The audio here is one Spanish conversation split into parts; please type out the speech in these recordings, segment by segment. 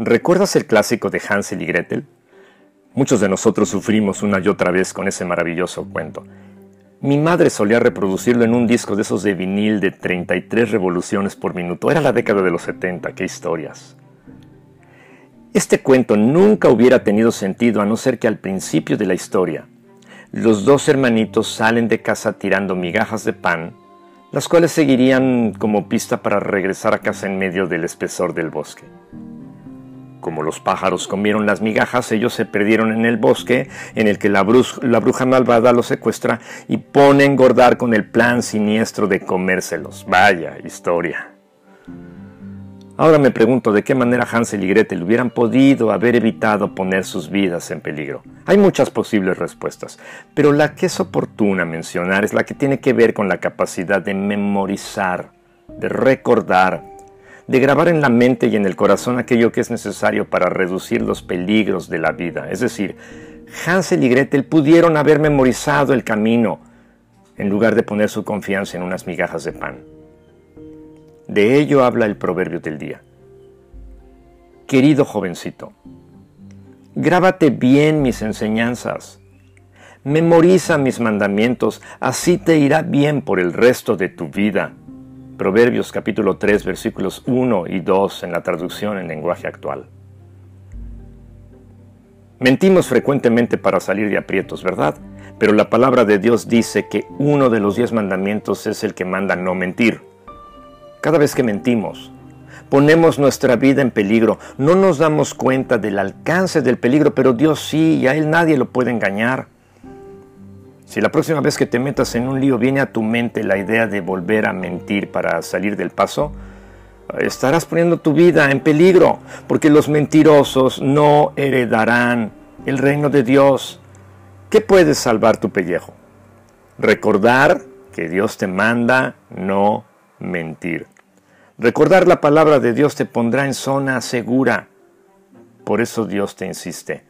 ¿Recuerdas el clásico de Hansel y Gretel? Muchos de nosotros sufrimos una y otra vez con ese maravilloso cuento. Mi madre solía reproducirlo en un disco de esos de vinil de 33 revoluciones por minuto. Era la década de los 70, qué historias. Este cuento nunca hubiera tenido sentido a no ser que al principio de la historia, los dos hermanitos salen de casa tirando migajas de pan, las cuales seguirían como pista para regresar a casa en medio del espesor del bosque. Como los pájaros comieron las migajas, ellos se perdieron en el bosque en el que la, bruja malvada los secuestra y pone a engordar con el plan siniestro de comérselos. Vaya historia. Ahora me pregunto de qué manera Hansel y Gretel hubieran podido haber evitado poner sus vidas en peligro. Hay muchas posibles respuestas, pero la que es oportuna mencionar es la que tiene que ver con la capacidad de memorizar, de recordar, de grabar en la mente y en el corazón aquello que es necesario para reducir los peligros de la vida. Es decir, Hansel y Gretel pudieron haber memorizado el camino en lugar de poner su confianza en unas migajas de pan. De ello habla el proverbio del día. Querido jovencito, grábate bien mis enseñanzas, memoriza mis mandamientos, así te irá bien por el resto de tu vida. Proverbios capítulo 3 versículos 1 y 2 en la traducción en lenguaje actual. Mentimos frecuentemente para salir de aprietos, ¿verdad? Pero la palabra de Dios dice que uno de los diez mandamientos es el que manda no mentir. Cada vez que mentimos, ponemos nuestra vida en peligro. No nos damos cuenta del alcance del peligro, pero Dios sí, y a Él nadie lo puede engañar. Si la próxima vez que te metas en un lío viene a tu mente la idea de volver a mentir para salir del paso, estarás poniendo tu vida en peligro, porque los mentirosos no heredarán el reino de Dios. ¿Qué puede salvar tu pellejo? Recordar que Dios te manda no mentir. Recordar la palabra de Dios te pondrá en zona segura. Por eso Dios te insiste.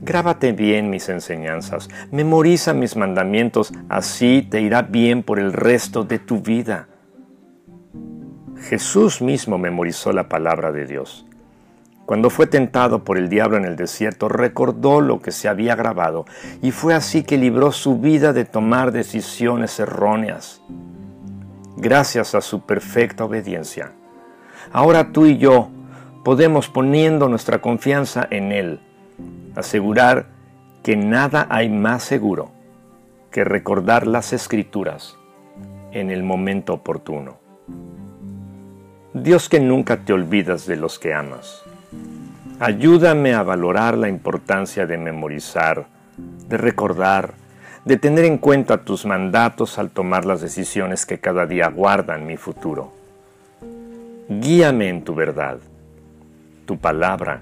Grábate bien mis enseñanzas, memoriza mis mandamientos, así te irá bien por el resto de tu vida. Jesús mismo memorizó la palabra de Dios. Cuando fue tentado por el diablo en el desierto, recordó lo que se había grabado y fue así que libró su vida de tomar decisiones erróneas. Gracias a su perfecta obediencia. Ahora tú y yo podemos, poniendo nuestra confianza en Él, asegurar que nada hay más seguro que recordar las escrituras en el momento oportuno. Dios que nunca te olvidas de los que amas. Ayúdame a valorar la importancia de memorizar, de recordar, de tener en cuenta tus mandatos al tomar las decisiones que cada día guardan mi futuro. Guíame en tu verdad. Tu palabra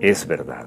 es verdad.